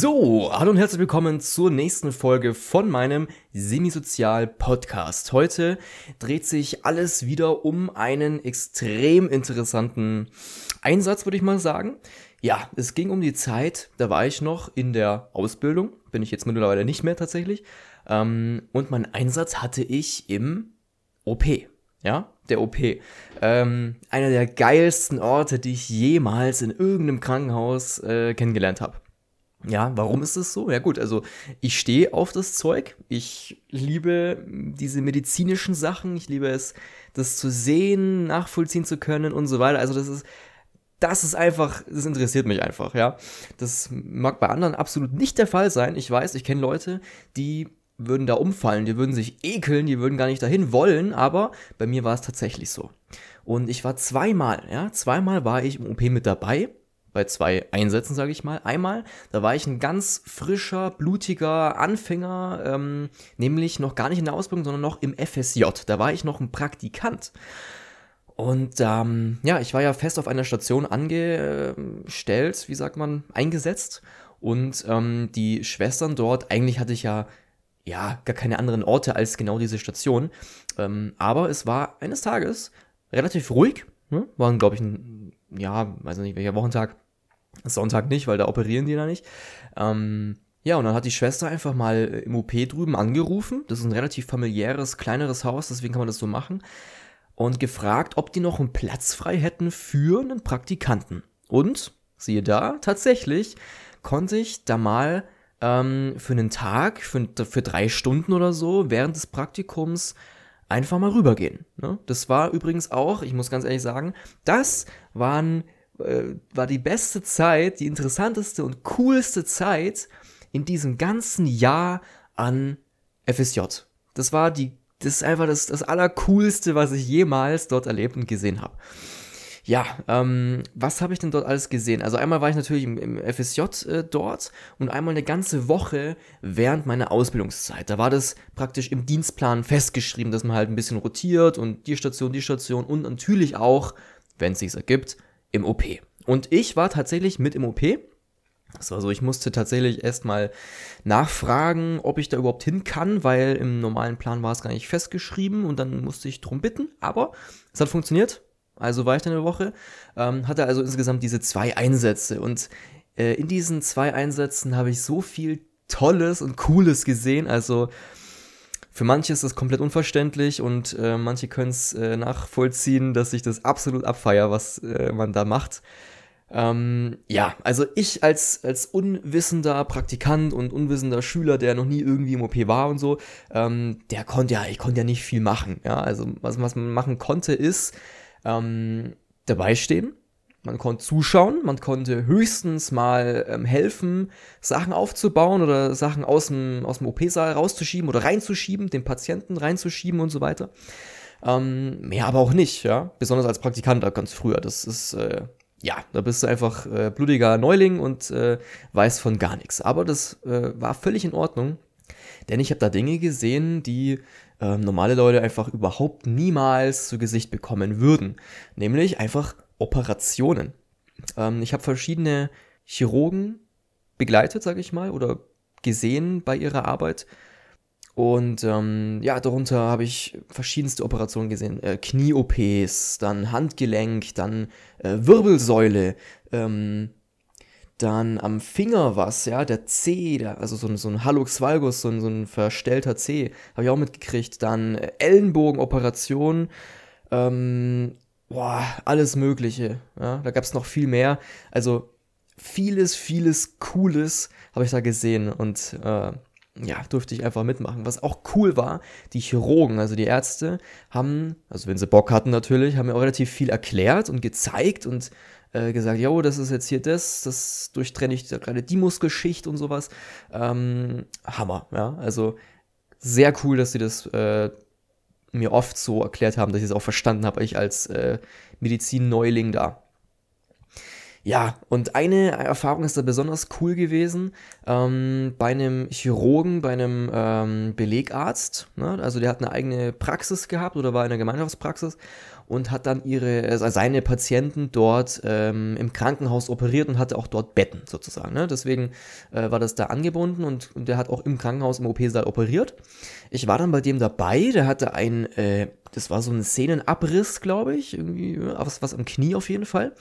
So, hallo und herzlich willkommen zur nächsten Folge von meinem Semisozial-Podcast. Heute dreht sich alles wieder um einen extrem interessanten Einsatz, würde ich mal sagen. Ja, es ging um die Zeit, da war ich noch in der Ausbildung, bin ich jetzt mittlerweile nicht mehr tatsächlich. Ähm, und meinen Einsatz hatte ich im OP. Ja, der OP. Ähm, einer der geilsten Orte, die ich jemals in irgendeinem Krankenhaus äh, kennengelernt habe. Ja, warum ist es so? Ja gut, also ich stehe auf das Zeug. Ich liebe diese medizinischen Sachen. Ich liebe es, das zu sehen, nachvollziehen zu können und so weiter. Also das ist, das ist einfach, das interessiert mich einfach, ja. Das mag bei anderen absolut nicht der Fall sein. Ich weiß, ich kenne Leute, die würden da umfallen, die würden sich ekeln, die würden gar nicht dahin wollen, aber bei mir war es tatsächlich so. Und ich war zweimal, ja, zweimal war ich im OP mit dabei bei zwei Einsätzen, sage ich mal. Einmal, da war ich ein ganz frischer, blutiger Anfänger, ähm, nämlich noch gar nicht in der Ausbildung, sondern noch im FSJ. Da war ich noch ein Praktikant. Und ähm, ja, ich war ja fest auf einer Station angestellt, wie sagt man, eingesetzt. Und ähm, die Schwestern dort, eigentlich hatte ich ja ja gar keine anderen Orte als genau diese Station. Ähm, aber es war eines Tages relativ ruhig. Ne? Waren, glaube ich, ein, ja, weiß nicht, welcher Wochentag, Sonntag nicht, weil da operieren die da nicht. Ähm, ja, und dann hat die Schwester einfach mal im OP drüben angerufen. Das ist ein relativ familiäres, kleineres Haus, deswegen kann man das so machen. Und gefragt, ob die noch einen Platz frei hätten für einen Praktikanten. Und, siehe da, tatsächlich konnte ich da mal ähm, für einen Tag, für, für drei Stunden oder so, während des Praktikums einfach mal rübergehen. Ne? Das war übrigens auch, ich muss ganz ehrlich sagen, das waren äh, war die beste Zeit, die interessanteste und coolste Zeit in diesem ganzen Jahr an FSJ. Das war die, das ist einfach das, das Allercoolste, was ich jemals dort erlebt und gesehen habe. Ja, ähm, was habe ich denn dort alles gesehen? Also einmal war ich natürlich im, im FSJ äh, dort und einmal eine ganze Woche während meiner Ausbildungszeit. Da war das praktisch im Dienstplan festgeschrieben, dass man halt ein bisschen rotiert und die Station, die Station und natürlich auch, wenn es sich ergibt, im OP. Und ich war tatsächlich mit im OP. Das war so, ich musste tatsächlich erstmal nachfragen, ob ich da überhaupt hin kann, weil im normalen Plan war es gar nicht festgeschrieben und dann musste ich drum bitten. Aber es hat funktioniert. Also war ich dann eine Woche. Ähm, hatte also insgesamt diese zwei Einsätze. Und äh, in diesen zwei Einsätzen habe ich so viel Tolles und Cooles gesehen. Also für manche ist das komplett unverständlich und äh, manche können es äh, nachvollziehen, dass ich das absolut abfeier, was äh, man da macht. Ähm, ja, also ich als, als unwissender Praktikant und unwissender Schüler, der noch nie irgendwie im OP war und so, ähm, der konnte ja, ich konnte ja nicht viel machen. Ja, also was, was man machen konnte, ist ähm, dabei stehen, man konnte zuschauen, man konnte höchstens mal ähm, helfen, Sachen aufzubauen oder Sachen aus dem, aus dem OP-Saal rauszuschieben oder reinzuschieben, den Patienten reinzuschieben und so weiter. Ähm, mehr aber auch nicht, ja. Besonders als Praktikant ganz früher. Das ist, äh, ja, da bist du einfach äh, blutiger Neuling und äh, weißt von gar nichts. Aber das äh, war völlig in Ordnung, denn ich habe da Dinge gesehen, die ähm, normale Leute einfach überhaupt niemals zu Gesicht bekommen würden. Nämlich einfach Operationen. Ähm, ich habe verschiedene Chirurgen begleitet, sage ich mal, oder gesehen bei ihrer Arbeit. Und ähm, ja, darunter habe ich verschiedenste Operationen gesehen. Äh, Knie-OPs, dann Handgelenk, dann äh, Wirbelsäule, ähm, dann am Finger was, ja, der C, der, also so, so ein Hallux valgus, so ein, so ein verstellter C, habe ich auch mitgekriegt. Dann äh, Ellenbogenoperation, ähm, boah, alles Mögliche. Ja? Da gab es noch viel mehr. Also vieles, vieles Cooles habe ich da gesehen und äh, ja, durfte ich einfach mitmachen. Was auch cool war, die Chirurgen, also die Ärzte, haben, also wenn sie Bock hatten natürlich, haben mir auch relativ viel erklärt und gezeigt und äh, gesagt, jo, das ist jetzt hier das, das durchtrenne ich gerade die Muskelschicht und sowas. Ähm, Hammer, ja. Also sehr cool, dass sie das äh, mir oft so erklärt haben, dass ich es auch verstanden habe, ich als äh, Medizin-Neuling da. Ja, und eine Erfahrung ist da besonders cool gewesen, ähm, bei einem Chirurgen, bei einem ähm, Belegarzt, ne? also der hat eine eigene Praxis gehabt oder war in der Gemeinschaftspraxis und hat dann ihre, also seine Patienten dort ähm, im Krankenhaus operiert und hatte auch dort Betten sozusagen. Ne? Deswegen äh, war das da angebunden und, und der hat auch im Krankenhaus im OP-Saal operiert. Ich war dann bei dem dabei, der hatte ein, äh, das war so ein Szenenabriss, glaube ich, irgendwie, was, was am Knie auf jeden Fall.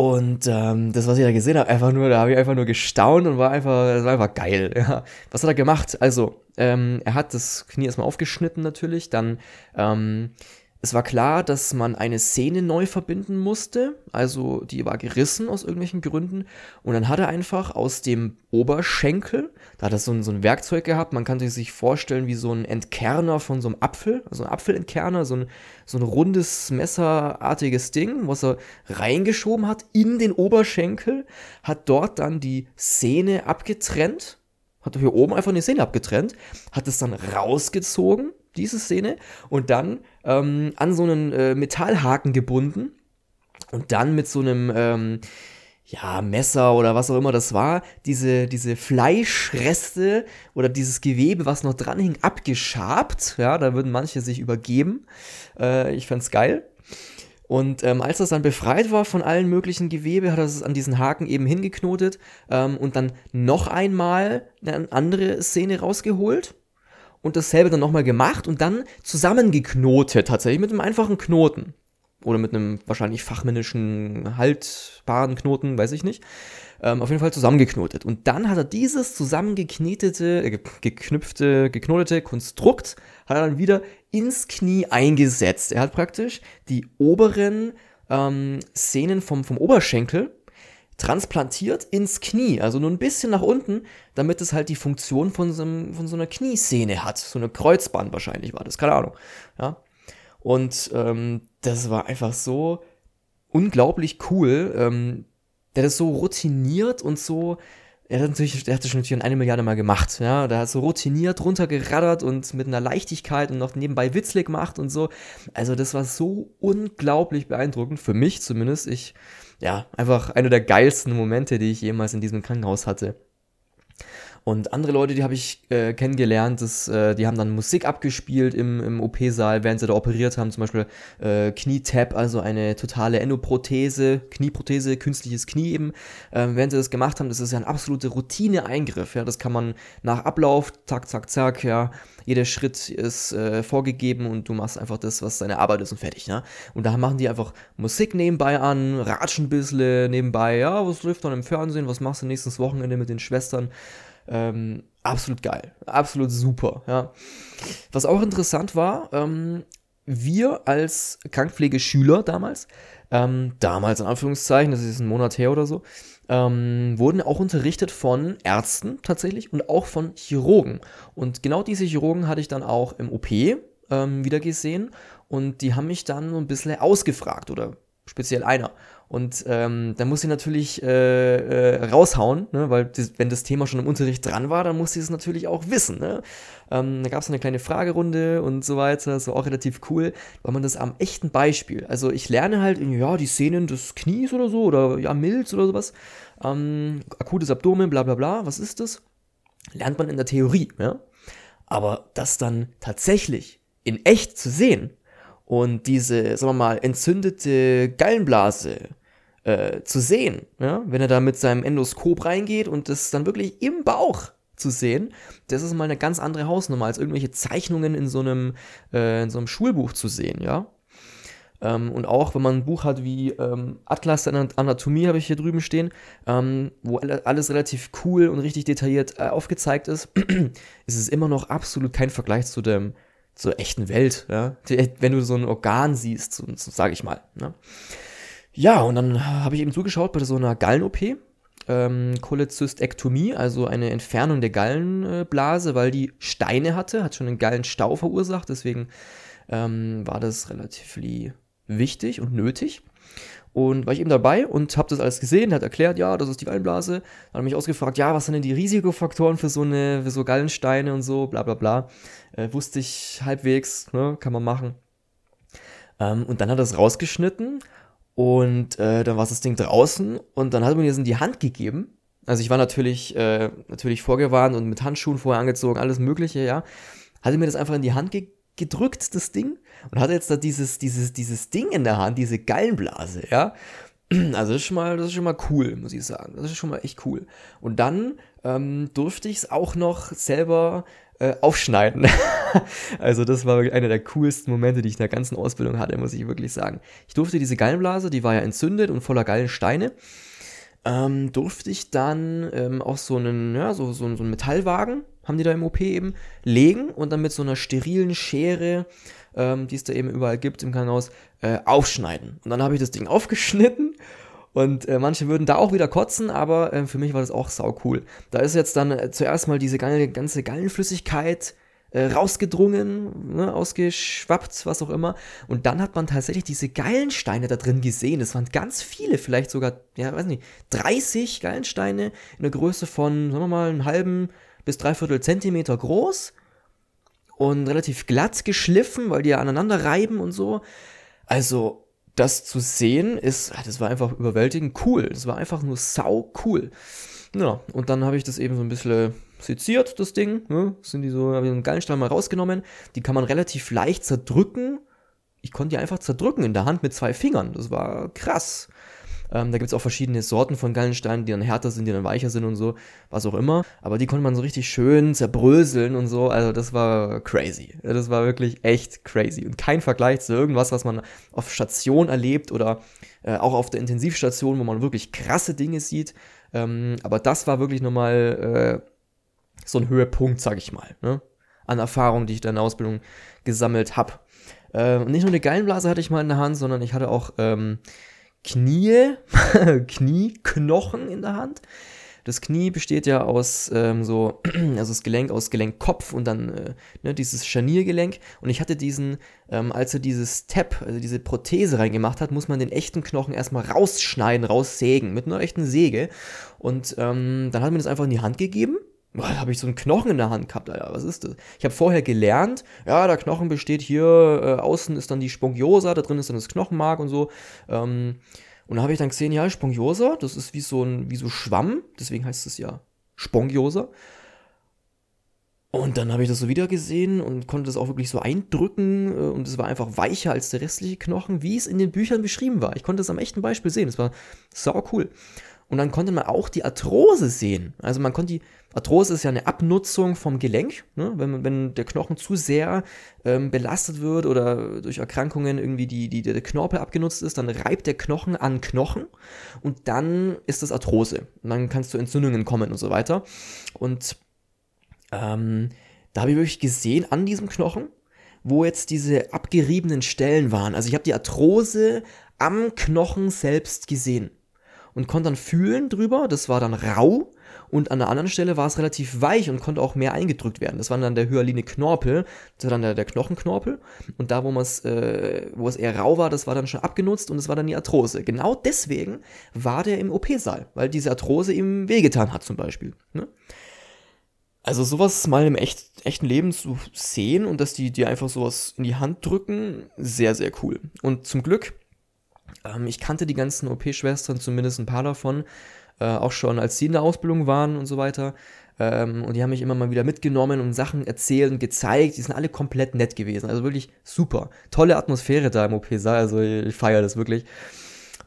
Und ähm, das, was ich da gesehen habe, einfach nur, da habe ich einfach nur gestaunt und war einfach, das war einfach geil. Ja. Was hat er gemacht? Also, ähm, er hat das Knie erstmal aufgeschnitten natürlich, dann ähm, es war klar, dass man eine Szene neu verbinden musste, also die war gerissen aus irgendwelchen Gründen. Und dann hat er einfach aus dem Oberschenkel, da hat er so ein, so ein Werkzeug gehabt, man kann sich vorstellen wie so ein Entkerner von so einem Apfel, also ein Apfelentkerner, so ein, so ein rundes messerartiges Ding, was er reingeschoben hat in den Oberschenkel, hat dort dann die Szene abgetrennt, hat hier oben einfach eine Szene abgetrennt, hat es dann rausgezogen diese Szene, und dann ähm, an so einen äh, Metallhaken gebunden und dann mit so einem, ähm, ja, Messer oder was auch immer das war, diese, diese Fleischreste oder dieses Gewebe, was noch dran hing, abgeschabt. Ja, da würden manche sich übergeben. Äh, ich fand's geil. Und ähm, als das dann befreit war von allen möglichen Gewebe, hat er es an diesen Haken eben hingeknotet ähm, und dann noch einmal eine andere Szene rausgeholt und dasselbe dann nochmal gemacht und dann zusammengeknotet, tatsächlich mit einem einfachen Knoten. Oder mit einem wahrscheinlich fachmännischen haltbaren Knoten, weiß ich nicht. Ähm, auf jeden Fall zusammengeknotet. Und dann hat er dieses zusammengeknetete, äh, geknüpfte, geknotete Konstrukt, hat er dann wieder ins Knie eingesetzt. Er hat praktisch die oberen ähm, Szenen vom, vom Oberschenkel transplantiert ins Knie, also nur ein bisschen nach unten, damit es halt die Funktion von so, einem, von so einer Kniesehne hat. So eine Kreuzband wahrscheinlich war das, keine Ahnung. Ja. Und ähm, das war einfach so unglaublich cool. Ähm, der das so routiniert und so. Er hat natürlich, der hat das schon eine Milliarde Mal gemacht, ja. Der hat so routiniert runtergeraddert und mit einer Leichtigkeit und noch nebenbei witzlig gemacht und so. Also, das war so unglaublich beeindruckend, für mich zumindest. Ich ja, einfach einer der geilsten Momente, die ich jemals in diesem Krankenhaus hatte. Und andere Leute, die habe ich äh, kennengelernt, das, äh, die haben dann Musik abgespielt im, im OP-Saal, während sie da operiert haben. Zum Beispiel äh, Knietap, also eine totale Endoprothese, Knieprothese, künstliches Knie eben. Ähm, während sie das gemacht haben, das ist ja ein absoluter Routine-Eingriff. Ja? Das kann man nach Ablauf, zack, zack, zack, ja. Jeder Schritt ist äh, vorgegeben und du machst einfach das, was deine Arbeit ist und fertig. Ja? Und da machen die einfach Musik nebenbei an, ratschen ein bisschen nebenbei. Ja, was läuft dann im Fernsehen? Was machst du nächstes Wochenende mit den Schwestern? Ähm, absolut geil, absolut super. Ja. Was auch interessant war, ähm, wir als Krankenpflegeschüler damals, ähm, damals in Anführungszeichen, das ist ein Monat her oder so, ähm, wurden auch unterrichtet von Ärzten tatsächlich und auch von Chirurgen. Und genau diese Chirurgen hatte ich dann auch im OP ähm, wieder gesehen und die haben mich dann so ein bisschen ausgefragt oder speziell einer. Und ähm, da muss ich natürlich äh, äh, raushauen, ne? weil das, wenn das Thema schon im Unterricht dran war, dann muss ich es natürlich auch wissen. Ne? Ähm, da gab es eine kleine Fragerunde und so weiter, war auch relativ cool, weil man das am echten Beispiel, also ich lerne halt, ja, die Szenen des Knies oder so, oder ja, Milz oder sowas, ähm, akutes Abdomen, bla bla bla, was ist das? Lernt man in der Theorie, ja. Aber das dann tatsächlich in echt zu sehen und diese, sagen wir mal, entzündete Gallenblase äh, zu sehen, ja? wenn er da mit seinem Endoskop reingeht und das dann wirklich im Bauch zu sehen, das ist mal eine ganz andere Hausnummer, als irgendwelche Zeichnungen in so einem, äh, in so einem Schulbuch zu sehen, ja. Ähm, und auch wenn man ein Buch hat wie ähm, Atlas der Anatomie, habe ich hier drüben stehen, ähm, wo alles relativ cool und richtig detailliert äh, aufgezeigt ist, ist es immer noch absolut kein Vergleich zu dem zur echten Welt, ja. Wenn du so ein Organ siehst, so, so sage ich mal. Ne? Ja, und dann habe ich eben zugeschaut bei so einer Gallen-OP, ähm, Cholezystektomie, also eine Entfernung der Gallenblase, weil die Steine hatte, hat schon einen Gallenstau verursacht, deswegen ähm, war das relativ wichtig und nötig. Und war ich eben dabei und habe das alles gesehen, hat erklärt, ja, das ist die Gallenblase. Dann habe ich ausgefragt, ja, was sind denn die Risikofaktoren für so eine, für so Gallensteine und so, bla bla bla. Äh, wusste ich halbwegs, ne, kann man machen. Ähm, und dann hat er es rausgeschnitten Und äh, dann war das Ding draußen und dann hat man mir das in die Hand gegeben. Also ich war natürlich, äh, natürlich vorgewarnt und mit Handschuhen vorher angezogen, alles Mögliche, ja. Hatte mir das einfach in die Hand ge gedrückt, das Ding, und hatte jetzt da dieses, dieses, dieses Ding in der Hand, diese Gallenblase, ja. Also das ist schon mal, das ist schon mal cool, muss ich sagen. Das ist schon mal echt cool. Und dann ähm, durfte ich es auch noch selber äh, aufschneiden. also das war einer der coolsten Momente, die ich in der ganzen Ausbildung hatte, muss ich wirklich sagen. Ich durfte diese Gallenblase, die war ja entzündet und voller Gallensteine, ähm, durfte ich dann ähm, auch so einen, ja, so, so, so einen Metallwagen, haben die da im OP eben, legen und dann mit so einer sterilen Schere ähm, die es da eben überall gibt im Krankenhaus, äh, aufschneiden. Und dann habe ich das Ding aufgeschnitten und äh, manche würden da auch wieder kotzen, aber äh, für mich war das auch sau cool. Da ist jetzt dann äh, zuerst mal diese ganze Gallenflüssigkeit äh, rausgedrungen, ne, ausgeschwappt, was auch immer. Und dann hat man tatsächlich diese Gallensteine da drin gesehen. Es waren ganz viele, vielleicht sogar, ja, weiß nicht, 30 Gallensteine in der Größe von, sagen wir mal, einen halben bis dreiviertel Zentimeter groß und relativ glatt geschliffen, weil die ja aneinander reiben und so. Also, das zu sehen ist, ah, das war einfach überwältigend cool. Das war einfach nur sau cool. Ja, und dann habe ich das eben so ein bisschen seziert, das Ding. Ne? Sind die so, habe ich einen Gallenstein mal rausgenommen. Die kann man relativ leicht zerdrücken. Ich konnte die einfach zerdrücken in der Hand mit zwei Fingern. Das war krass. Ähm, da gibt es auch verschiedene Sorten von Gallensteinen, die dann härter sind, die dann weicher sind und so, was auch immer. Aber die konnte man so richtig schön zerbröseln und so. Also das war crazy. Das war wirklich echt crazy. Und kein Vergleich zu irgendwas, was man auf Station erlebt oder äh, auch auf der Intensivstation, wo man wirklich krasse Dinge sieht. Ähm, aber das war wirklich nochmal äh, so ein Höhepunkt, sag ich mal, ne? an Erfahrung, die ich da in der Ausbildung gesammelt habe. Äh, nicht nur eine Gallenblase hatte ich mal in der Hand, sondern ich hatte auch ähm, Knie, Knieknochen in der Hand. Das Knie besteht ja aus ähm, so, also das Gelenk aus Gelenkkopf und dann äh, ne, dieses Scharniergelenk. Und ich hatte diesen, ähm, als er dieses Tab, also diese Prothese reingemacht hat, muss man den echten Knochen erstmal rausschneiden, raussägen mit einer echten Säge. Und ähm, dann hat mir das einfach in die Hand gegeben Da habe ich so einen Knochen in der Hand gehabt, Alter. Was ist das? Ich habe vorher gelernt, ja, der Knochen besteht hier, äh, außen ist dann die Spongiosa, da drin ist dann das Knochenmark und so. Ähm, und da habe ich dann gesehen, ja, Spongiosa, das ist wie so ein wie so Schwamm, deswegen heißt es ja Spongiosa. Und dann habe ich das so wieder gesehen und konnte das auch wirklich so eindrücken äh, und es war einfach weicher als der restliche Knochen, wie es in den Büchern beschrieben war. Ich konnte es am echten Beispiel sehen. Es war sau cool. Und dann konnte man auch die Arthrose sehen. Also man konnte die Arthrose ist ja eine Abnutzung vom Gelenk. Ne? Wenn, wenn der Knochen zu sehr ähm, belastet wird oder durch Erkrankungen irgendwie die, die, der Knorpel abgenutzt ist, dann reibt der Knochen an Knochen und dann ist das Arthrose. Und dann kann es zu Entzündungen kommen und so weiter. Und ähm, da habe ich wirklich gesehen an diesem Knochen, wo jetzt diese abgeriebenen Stellen waren. Also ich habe die Arthrose am Knochen selbst gesehen und konnte dann fühlen drüber. Das war dann rau. Und an der anderen Stelle war es relativ weich und konnte auch mehr eingedrückt werden. Das war dann der hyaline Knorpel, das war dann der, der Knochenknorpel. Und da, wo, äh, wo es eher rau war, das war dann schon abgenutzt und es war dann die Arthrose. Genau deswegen war der im OP-Saal, weil diese Arthrose ihm wehgetan hat zum Beispiel. Ne? Also sowas mal im echt, echten Leben zu sehen und dass die dir einfach sowas in die Hand drücken, sehr, sehr cool. Und zum Glück ähm, ich kannte die ganzen OP-Schwestern, zumindest ein paar davon, äh, auch schon als sie in der Ausbildung waren und so weiter. Ähm, und die haben mich immer mal wieder mitgenommen und Sachen erzählt und gezeigt. Die sind alle komplett nett gewesen. Also wirklich super. Tolle Atmosphäre da im OP-Saal. Also ich, feiere das wirklich.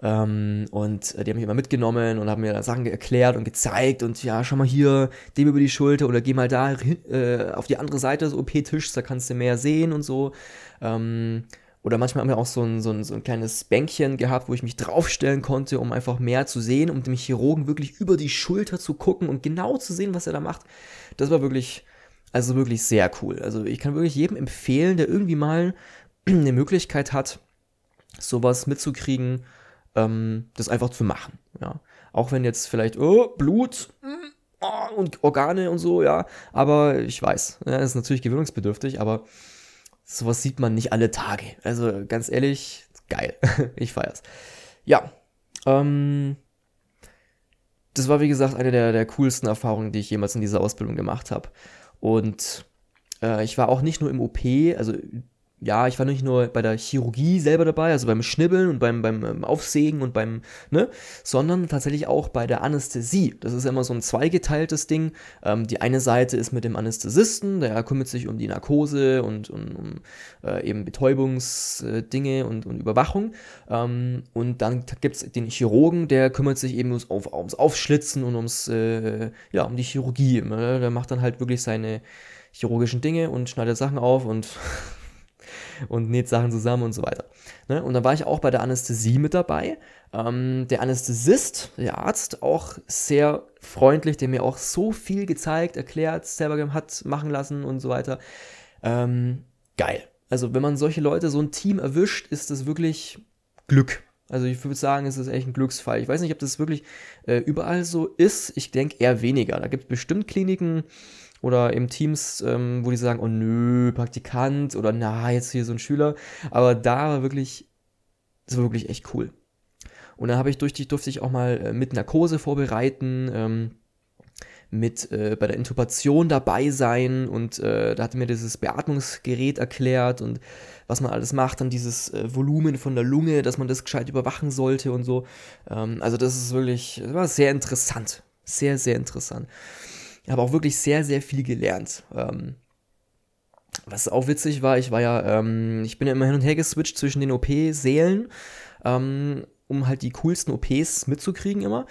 Ähm, und äh, die haben mich immer mitgenommen und haben mir Sachen erklärt und gezeigt und ja, schau mal hier, dem über die Schulter oder geh mal da äh, auf die andere Seite des OP-Tischs, da kannst du mehr sehen und so. Ähm, oder manchmal haben wir auch so ein, so, ein, so ein kleines Bänkchen gehabt, wo ich mich draufstellen konnte, um einfach mehr zu sehen, um dem Chirurgen wirklich über die Schulter zu gucken und genau zu sehen, was er da macht. Das war wirklich, also wirklich sehr cool. Also ich kann wirklich jedem empfehlen, der irgendwie mal eine Möglichkeit hat, sowas mitzukriegen, ähm, das einfach zu machen. Ja. Auch wenn jetzt vielleicht, oh, Blut oh, und Organe und so, ja. Aber ich weiß, ja, ist natürlich gewöhnungsbedürftig, aber sowas sieht man nicht alle Tage. Also ganz ehrlich, geil. ich feier's. Ja. Ähm, das war wie gesagt eine der, der coolsten Erfahrungen, die ich jemals in dieser Ausbildung gemacht habe. Und äh, ich war auch nicht nur im OP, also ja, ich war nicht nur bei der Chirurgie selber dabei, also beim Schnibbeln und beim, beim ähm, Aufsägen und beim, ne, sondern tatsächlich auch bei der Anästhesie. Das ist immer so ein zweigeteiltes Ding. Ähm, die eine Seite ist mit dem Anästhesisten, der kümmert sich um die Narkose und, und um äh, eben Betäubungsdinge und, und Überwachung. Ähm, und dann gibt es den Chirurgen, der kümmert sich eben ums, auf, ums Aufschlitzen und ums, äh, ja, um die Chirurgie. Ne? Der macht dann halt wirklich seine chirurgischen Dinge und schneidet Sachen auf und und näht Sachen zusammen und so weiter. Ne? Und dann war ich auch bei der Anästhesie mit dabei. Ähm, der Anästhesist, der Arzt, auch sehr freundlich, der mir auch so viel gezeigt, erklärt, selber hat machen lassen und so weiter. Ähm, geil. Also wenn man solche Leute, so ein Team erwischt, ist das wirklich Glück. Also ich würde sagen, es ist echt ein Glücksfall. Ich weiß nicht, ob das wirklich äh, überall so ist. Ich denke eher weniger. Da gibt es bestimmt Kliniken, oder eben Teams, ähm, wo die sagen, oh nö, Praktikant oder na, jetzt hier so ein Schüler. Aber da war wirklich, das war wirklich echt cool. Und dann habe ich durch die, durfte ich auch mal äh, mit Narkose vorbereiten, ähm, mit äh, bei der Intubation dabei sein und äh, da hat mir dieses Beatmungsgerät erklärt und was man alles macht, dann dieses äh, Volumen von der Lunge, dass man das gescheit überwachen sollte und so. Ähm, also das ist wirklich, das war sehr interessant. Sehr, sehr interessant. Ich habe auch wirklich sehr, sehr viel gelernt. Ähm, was auch witzig war, ich war ja, ähm, ich bin ja immer hin und her geswitcht zwischen den OP-Sälen, ähm, um halt die coolsten OPs mitzukriegen immer.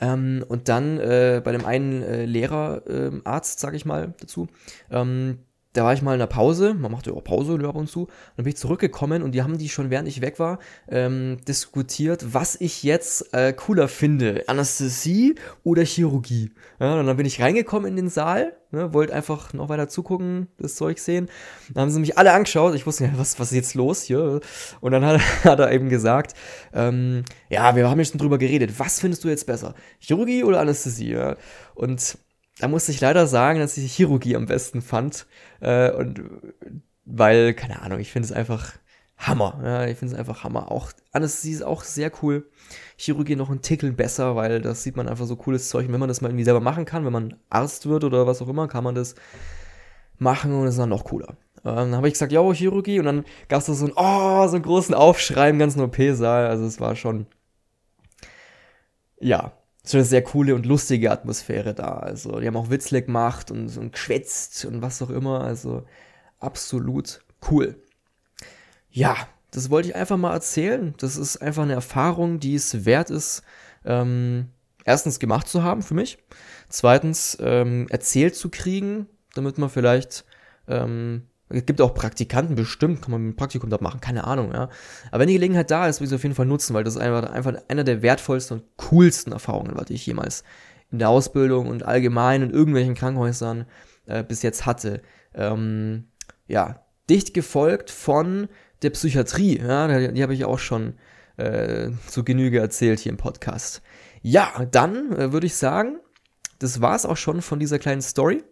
Ähm, und dann äh, bei dem einen äh, Lehrerarzt, äh, sag ich mal dazu, ähm, da war ich mal in der Pause, man macht ja auch Pause ab und zu, dann bin ich zurückgekommen und die haben die schon, während ich weg war, ähm, diskutiert, was ich jetzt äh, cooler finde, Anästhesie oder Chirurgie. Ja, und dann bin ich reingekommen in den Saal, ne, wollte einfach noch weiter zugucken, das Zeug sehen. Dann haben sie mich alle angeschaut, ich wusste ja, was, was ist jetzt los hier? Und dann hat, hat er eben gesagt, ähm, ja, wir haben jetzt schon drüber geredet, was findest du jetzt besser, Chirurgie oder Anästhesie? Ja? Und da musste ich leider sagen, dass ich die Chirurgie am besten fand. Äh, und weil, keine Ahnung, ich finde es einfach Hammer. Ja, ich finde es einfach Hammer. Auch Anästhesie ist auch sehr cool. Chirurgie noch ein Tickel besser, weil das sieht man einfach so cooles Zeug. Und wenn man das mal irgendwie selber machen kann, wenn man Arzt wird oder was auch immer, kann man das machen und es ist dann noch cooler. Ähm, dann habe ich gesagt, ja, Chirurgie. Und dann gab es da so, ein, oh, so einen großen Aufschrei im ganzen OP-Saal. Also es war schon, ja, so eine sehr coole und lustige Atmosphäre da. Also, die haben auch Witzle gemacht und, und geschwätzt und was auch immer. Also, absolut cool. Ja, das wollte ich einfach mal erzählen. Das ist einfach eine Erfahrung, die es wert ist, ähm, erstens gemacht zu haben für mich. Zweitens ähm, erzählt zu kriegen, damit man vielleicht ähm, es gibt auch Praktikanten bestimmt, kann man ein Praktikum dort machen, keine Ahnung, ja. Aber wenn die Gelegenheit da ist, will ich es auf jeden Fall nutzen, weil das ist einfach, einfach einer der wertvollsten und coolsten Erfahrungen, was ich jemals in der Ausbildung und allgemein in irgendwelchen Krankenhäusern äh, bis jetzt hatte. Ähm, ja, dicht gefolgt von der Psychiatrie, ja, die, die habe ich auch schon äh, zu Genüge erzählt hier im Podcast. Ja, dann äh, würde ich sagen, das war es auch schon von dieser kleinen Story.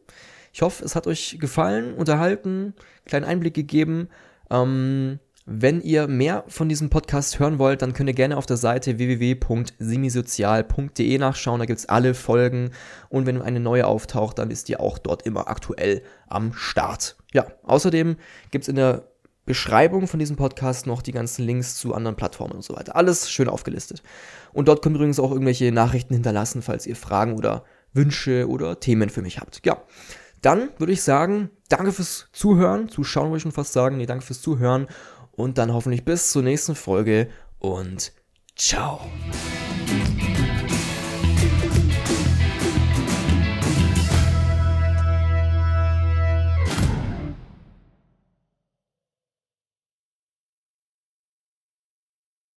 Ich hoffe, es hat euch gefallen, unterhalten, kleinen Einblick gegeben. Ähm, wenn ihr mehr von diesem Podcast hören wollt, dann könnt ihr gerne auf der Seite www.simisozial.de nachschauen. Da gibt es alle Folgen. Und wenn eine neue auftaucht, dann ist die auch dort immer aktuell am Start. Ja, außerdem gibt es in der Beschreibung von diesem Podcast noch die ganzen Links zu anderen Plattformen und so weiter. Alles schön aufgelistet. Und dort könnt ihr übrigens auch irgendwelche Nachrichten hinterlassen, falls ihr Fragen oder Wünsche oder Themen für mich habt. Ja, dann würde ich sagen, danke fürs Zuhören, Zuschauen würde ich schon fast sagen. Nee, danke fürs Zuhören und dann hoffentlich bis zur nächsten Folge und ciao.